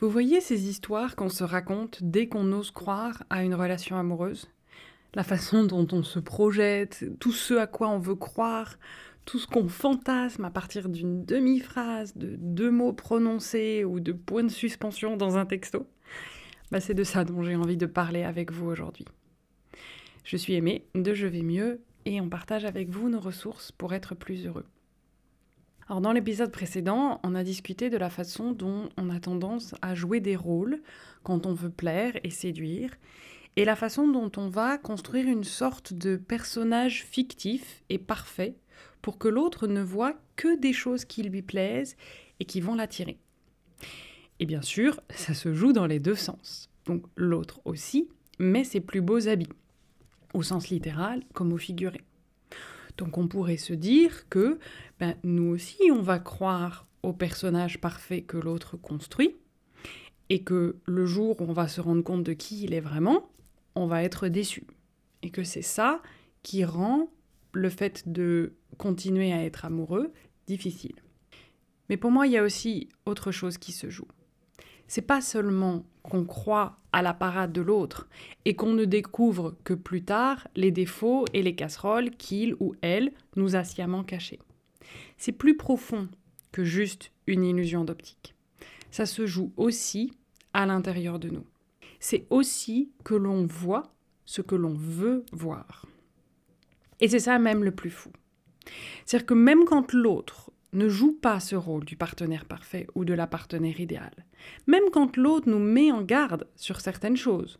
Vous voyez ces histoires qu'on se raconte dès qu'on ose croire à une relation amoureuse? La façon dont on se projette, tout ce à quoi on veut croire, tout ce qu'on fantasme à partir d'une demi-phrase, de deux mots prononcés ou de points de suspension dans un texto? Bah, C'est de ça dont j'ai envie de parler avec vous aujourd'hui. Je suis Aimée de Je vais mieux et on partage avec vous nos ressources pour être plus heureux. Dans l'épisode précédent, on a discuté de la façon dont on a tendance à jouer des rôles quand on veut plaire et séduire, et la façon dont on va construire une sorte de personnage fictif et parfait pour que l'autre ne voit que des choses qui lui plaisent et qui vont l'attirer. Et bien sûr, ça se joue dans les deux sens. Donc l'autre aussi met ses plus beaux habits, au sens littéral comme au figuré. Donc on pourrait se dire que ben, nous aussi, on va croire au personnage parfait que l'autre construit, et que le jour où on va se rendre compte de qui il est vraiment, on va être déçu. Et que c'est ça qui rend le fait de continuer à être amoureux difficile. Mais pour moi, il y a aussi autre chose qui se joue. C'est pas seulement qu'on croit à la parade de l'autre et qu'on ne découvre que plus tard les défauts et les casseroles qu'il ou elle nous a sciemment cachés. C'est plus profond que juste une illusion d'optique. Ça se joue aussi à l'intérieur de nous. C'est aussi que l'on voit ce que l'on veut voir. Et c'est ça même le plus fou. C'est-à-dire que même quand l'autre ne joue pas ce rôle du partenaire parfait ou de la partenaire idéale. Même quand l'autre nous met en garde sur certaines choses,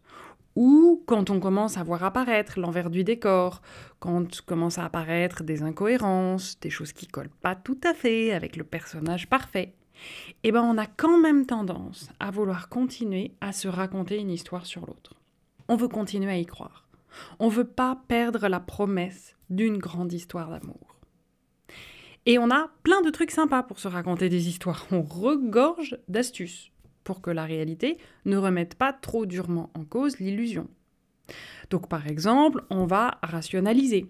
ou quand on commence à voir apparaître l'envers du décor, quand commencent à apparaître des incohérences, des choses qui collent pas tout à fait avec le personnage parfait, eh ben on a quand même tendance à vouloir continuer à se raconter une histoire sur l'autre. On veut continuer à y croire. On veut pas perdre la promesse d'une grande histoire d'amour. Et on a plein de trucs sympas pour se raconter des histoires. On regorge d'astuces pour que la réalité ne remette pas trop durement en cause l'illusion. Donc par exemple, on va rationaliser.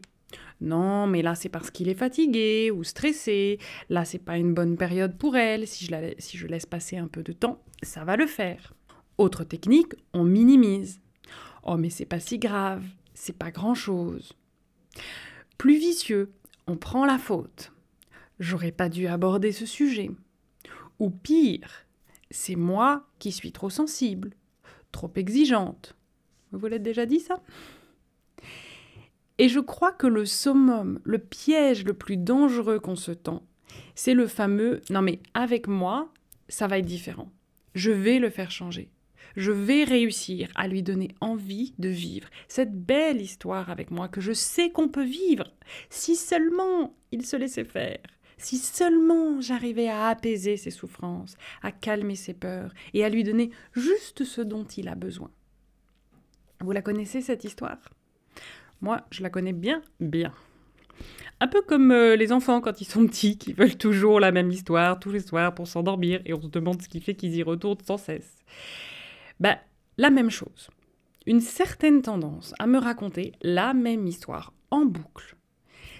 Non, mais là c'est parce qu'il est fatigué ou stressé. Là c'est pas une bonne période pour elle. Si je, je laisse passer un peu de temps, ça va le faire. Autre technique, on minimise. Oh mais c'est pas si grave, c'est pas grand chose. Plus vicieux, on prend la faute. J'aurais pas dû aborder ce sujet. Ou pire, c'est moi qui suis trop sensible, trop exigeante. Vous l'avez déjà dit ça? Et je crois que le summum, le piège le plus dangereux qu'on se tend, c'est le fameux non mais avec moi, ça va être différent. Je vais le faire changer. Je vais réussir à lui donner envie de vivre cette belle histoire avec moi que je sais qu'on peut vivre si seulement il se laissait faire. Si seulement j'arrivais à apaiser ses souffrances, à calmer ses peurs et à lui donner juste ce dont il a besoin. Vous la connaissez cette histoire? Moi, je la connais bien, bien. Un peu comme euh, les enfants quand ils sont petits, qui veulent toujours la même histoire tous les soirs pour s'endormir et on se demande ce qui fait qu'ils y retournent sans cesse. Ben, la même chose. Une certaine tendance à me raconter la même histoire en boucle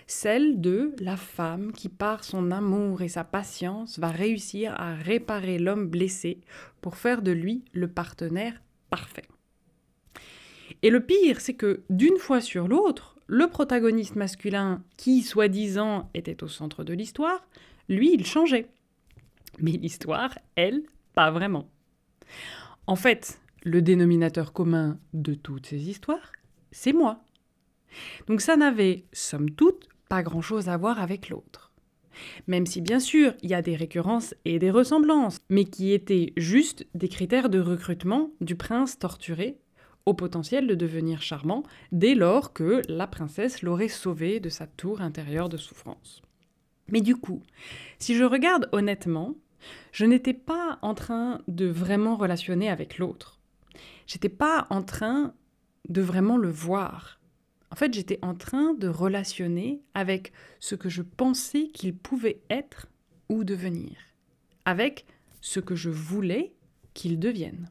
celle de la femme qui, par son amour et sa patience, va réussir à réparer l'homme blessé pour faire de lui le partenaire parfait. Et le pire, c'est que d'une fois sur l'autre, le protagoniste masculin, qui soi-disant était au centre de l'histoire, lui, il changeait. Mais l'histoire, elle, pas vraiment. En fait, le dénominateur commun de toutes ces histoires, c'est moi. Donc ça n'avait, somme toute, pas grand-chose à voir avec l'autre. Même si bien sûr il y a des récurrences et des ressemblances, mais qui étaient juste des critères de recrutement du prince torturé au potentiel de devenir charmant dès lors que la princesse l'aurait sauvé de sa tour intérieure de souffrance. Mais du coup, si je regarde honnêtement, je n'étais pas en train de vraiment relationner avec l'autre. J'étais pas en train de vraiment le voir. En fait, j'étais en train de relationner avec ce que je pensais qu'il pouvait être ou devenir, avec ce que je voulais qu'il devienne.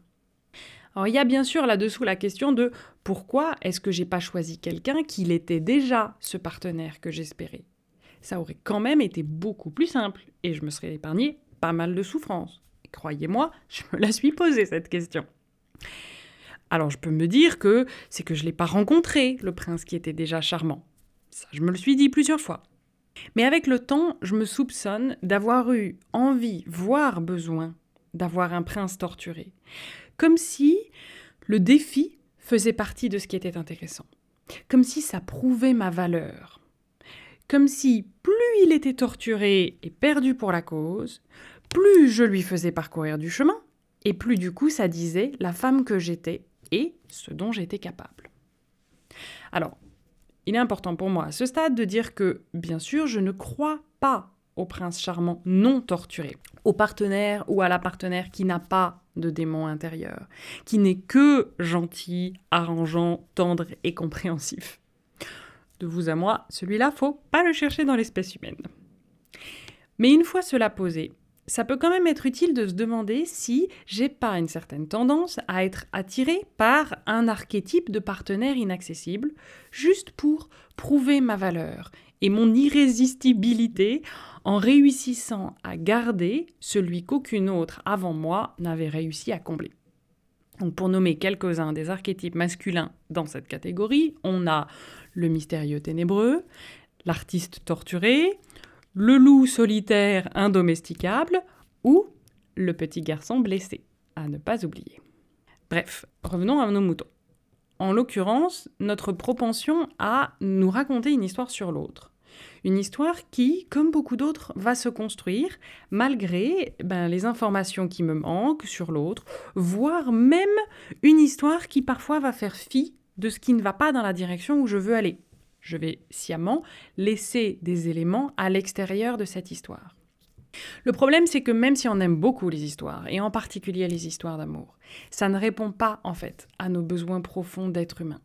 Alors il y a bien sûr là-dessous la question de pourquoi est-ce que j'ai pas choisi quelqu'un qui était déjà ce partenaire que j'espérais. Ça aurait quand même été beaucoup plus simple et je me serais épargné pas mal de souffrances. Croyez-moi, je me la suis posée cette question. Alors je peux me dire que c'est que je ne l'ai pas rencontré, le prince qui était déjà charmant. Ça, je me le suis dit plusieurs fois. Mais avec le temps, je me soupçonne d'avoir eu envie, voire besoin, d'avoir un prince torturé. Comme si le défi faisait partie de ce qui était intéressant. Comme si ça prouvait ma valeur. Comme si plus il était torturé et perdu pour la cause, plus je lui faisais parcourir du chemin, et plus du coup ça disait la femme que j'étais et ce dont j'étais capable. Alors, il est important pour moi à ce stade de dire que, bien sûr, je ne crois pas au prince charmant non torturé, au partenaire ou à la partenaire qui n'a pas de démon intérieur, qui n'est que gentil, arrangeant, tendre et compréhensif. De vous à moi, celui-là, faut pas le chercher dans l'espèce humaine. Mais une fois cela posé, ça peut quand même être utile de se demander si j'ai pas une certaine tendance à être attiré par un archétype de partenaire inaccessible, juste pour prouver ma valeur et mon irrésistibilité en réussissant à garder celui qu'aucune autre avant moi n'avait réussi à combler. Donc pour nommer quelques-uns des archétypes masculins dans cette catégorie, on a le mystérieux ténébreux, l'artiste torturé, le loup solitaire indomesticable ou le petit garçon blessé, à ne pas oublier. Bref, revenons à nos moutons. En l'occurrence, notre propension à nous raconter une histoire sur l'autre. Une histoire qui, comme beaucoup d'autres, va se construire malgré ben, les informations qui me manquent sur l'autre, voire même une histoire qui parfois va faire fi de ce qui ne va pas dans la direction où je veux aller je vais sciemment laisser des éléments à l'extérieur de cette histoire. Le problème, c'est que même si on aime beaucoup les histoires, et en particulier les histoires d'amour, ça ne répond pas en fait à nos besoins profonds d'être humain.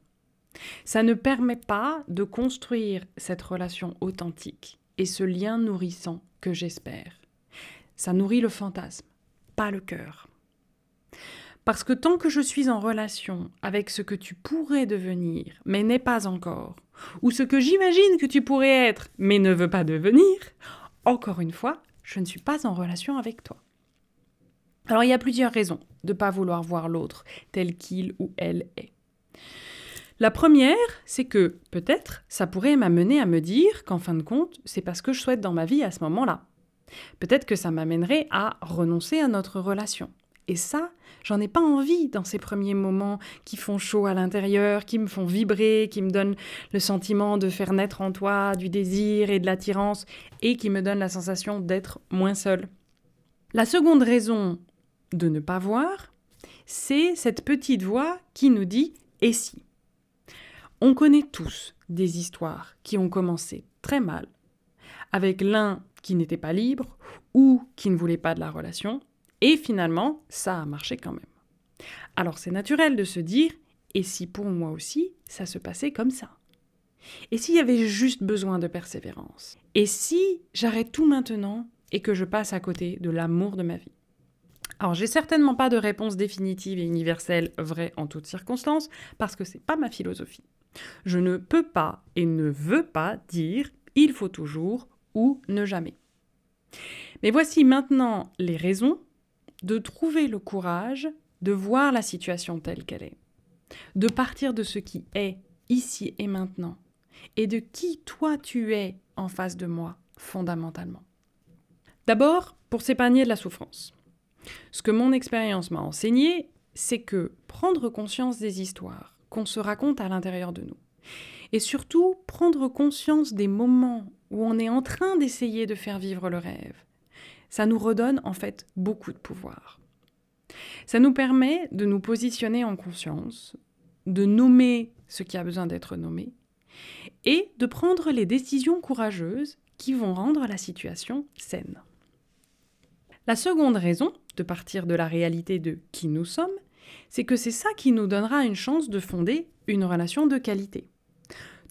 Ça ne permet pas de construire cette relation authentique et ce lien nourrissant que j'espère. Ça nourrit le fantasme, pas le cœur. Parce que tant que je suis en relation avec ce que tu pourrais devenir, mais n'est pas encore, ou ce que j'imagine que tu pourrais être, mais ne veux pas devenir, encore une fois, je ne suis pas en relation avec toi. Alors il y a plusieurs raisons de ne pas vouloir voir l'autre tel qu'il ou elle est. La première, c'est que peut-être ça pourrait m'amener à me dire qu'en fin de compte, c'est parce que je souhaite dans ma vie à ce moment-là. Peut-être que ça m'amènerait à renoncer à notre relation. Et ça, j'en ai pas envie dans ces premiers moments qui font chaud à l'intérieur, qui me font vibrer, qui me donnent le sentiment de faire naître en toi du désir et de l'attirance, et qui me donnent la sensation d'être moins seul. La seconde raison de ne pas voir, c'est cette petite voix qui nous dit Et si? On connaît tous des histoires qui ont commencé très mal, avec l'un qui n'était pas libre ou qui ne voulait pas de la relation, et finalement, ça a marché quand même. Alors c'est naturel de se dire, et si pour moi aussi, ça se passait comme ça? Et s'il y avait juste besoin de persévérance? Et si j'arrête tout maintenant et que je passe à côté de l'amour de ma vie? Alors, j'ai certainement pas de réponse définitive et universelle vraie en toutes circonstances, parce que c'est pas ma philosophie. Je ne peux pas et ne veux pas dire il faut toujours ou ne jamais. Mais voici maintenant les raisons de trouver le courage de voir la situation telle qu'elle est, de partir de ce qui est ici et maintenant, et de qui toi tu es en face de moi fondamentalement. D'abord, pour s'épargner de la souffrance. Ce que mon expérience m'a enseigné, c'est que prendre conscience des histoires qu'on se raconte à l'intérieur de nous, et surtout prendre conscience des moments où on est en train d'essayer de faire vivre le rêve, ça nous redonne en fait beaucoup de pouvoir. Ça nous permet de nous positionner en conscience, de nommer ce qui a besoin d'être nommé, et de prendre les décisions courageuses qui vont rendre la situation saine. La seconde raison de partir de la réalité de qui nous sommes, c'est que c'est ça qui nous donnera une chance de fonder une relation de qualité.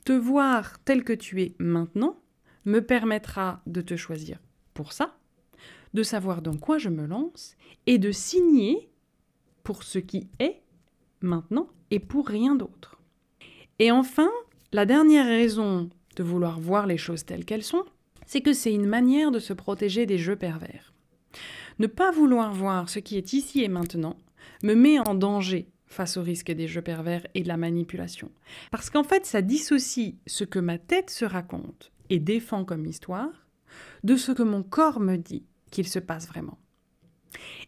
Te voir tel que tu es maintenant me permettra de te choisir pour ça de savoir dans quoi je me lance et de signer pour ce qui est maintenant et pour rien d'autre. Et enfin, la dernière raison de vouloir voir les choses telles qu'elles sont, c'est que c'est une manière de se protéger des jeux pervers. Ne pas vouloir voir ce qui est ici et maintenant me met en danger face au risque des jeux pervers et de la manipulation. Parce qu'en fait, ça dissocie ce que ma tête se raconte et défend comme histoire de ce que mon corps me dit qu'il se passe vraiment.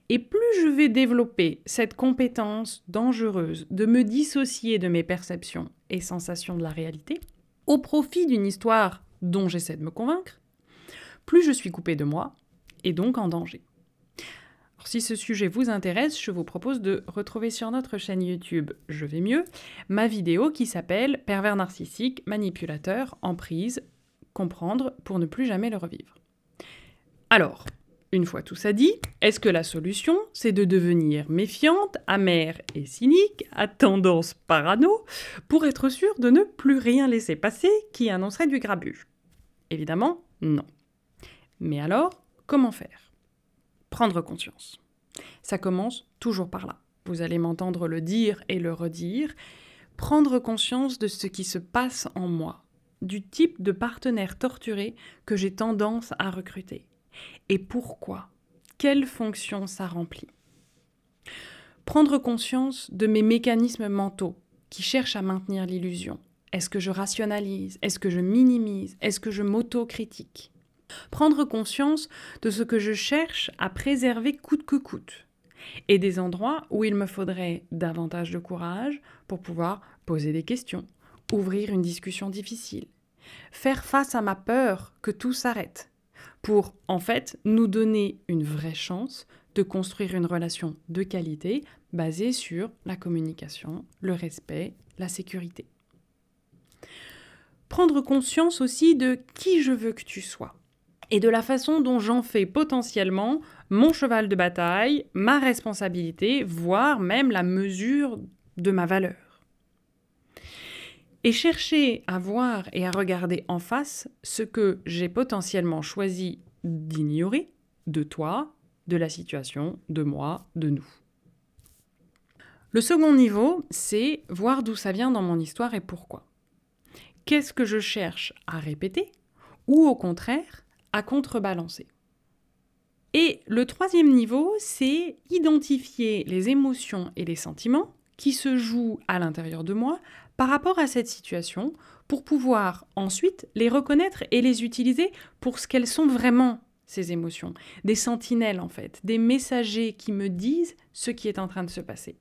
Et plus je vais développer cette compétence dangereuse de me dissocier de mes perceptions et sensations de la réalité, au profit d'une histoire dont j'essaie de me convaincre, plus je suis coupé de moi et donc en danger. si ce sujet vous intéresse, je vous propose de retrouver sur notre chaîne YouTube Je vais mieux ma vidéo qui s'appelle Pervers narcissique, manipulateur, emprise, comprendre pour ne plus jamais le revivre. Alors, une fois tout ça dit, est-ce que la solution, c'est de devenir méfiante, amère et cynique, à tendance parano, pour être sûr de ne plus rien laisser passer qui annoncerait du grabuge Évidemment, non. Mais alors, comment faire? Prendre conscience. Ça commence toujours par là. Vous allez m'entendre le dire et le redire. Prendre conscience de ce qui se passe en moi, du type de partenaire torturé que j'ai tendance à recruter et pourquoi? Quelle fonction ça remplit? Prendre conscience de mes mécanismes mentaux qui cherchent à maintenir l'illusion. Est-ce que je rationalise? Est-ce que je minimise? Est-ce que je m'auto-critique? Prendre conscience de ce que je cherche à préserver coûte que coûte. Et des endroits où il me faudrait davantage de courage pour pouvoir poser des questions, ouvrir une discussion difficile, faire face à ma peur que tout s'arrête, pour en fait nous donner une vraie chance de construire une relation de qualité basée sur la communication, le respect, la sécurité. Prendre conscience aussi de qui je veux que tu sois et de la façon dont j'en fais potentiellement mon cheval de bataille, ma responsabilité, voire même la mesure de ma valeur et chercher à voir et à regarder en face ce que j'ai potentiellement choisi d'ignorer de toi, de la situation, de moi, de nous. Le second niveau, c'est voir d'où ça vient dans mon histoire et pourquoi. Qu'est-ce que je cherche à répéter ou au contraire à contrebalancer? Et le troisième niveau, c'est identifier les émotions et les sentiments qui se jouent à l'intérieur de moi par rapport à cette situation pour pouvoir ensuite les reconnaître et les utiliser pour ce qu'elles sont vraiment, ces émotions. Des sentinelles en fait, des messagers qui me disent ce qui est en train de se passer.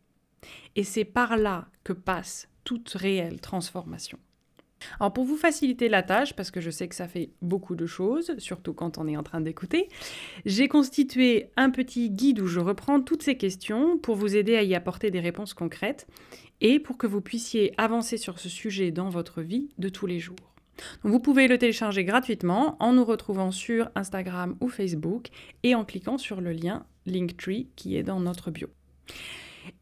Et c'est par là que passe toute réelle transformation. Alors pour vous faciliter la tâche, parce que je sais que ça fait beaucoup de choses, surtout quand on est en train d'écouter, j'ai constitué un petit guide où je reprends toutes ces questions pour vous aider à y apporter des réponses concrètes et pour que vous puissiez avancer sur ce sujet dans votre vie de tous les jours. vous pouvez le télécharger gratuitement en nous retrouvant sur Instagram ou Facebook et en cliquant sur le lien Linktree qui est dans notre bio.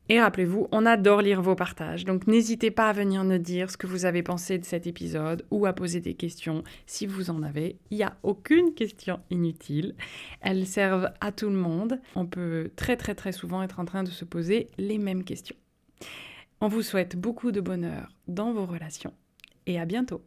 Et rappelez-vous, on adore lire vos partages, donc n'hésitez pas à venir nous dire ce que vous avez pensé de cet épisode ou à poser des questions si vous en avez. Il n'y a aucune question inutile. Elles servent à tout le monde. On peut très très très souvent être en train de se poser les mêmes questions. On vous souhaite beaucoup de bonheur dans vos relations et à bientôt.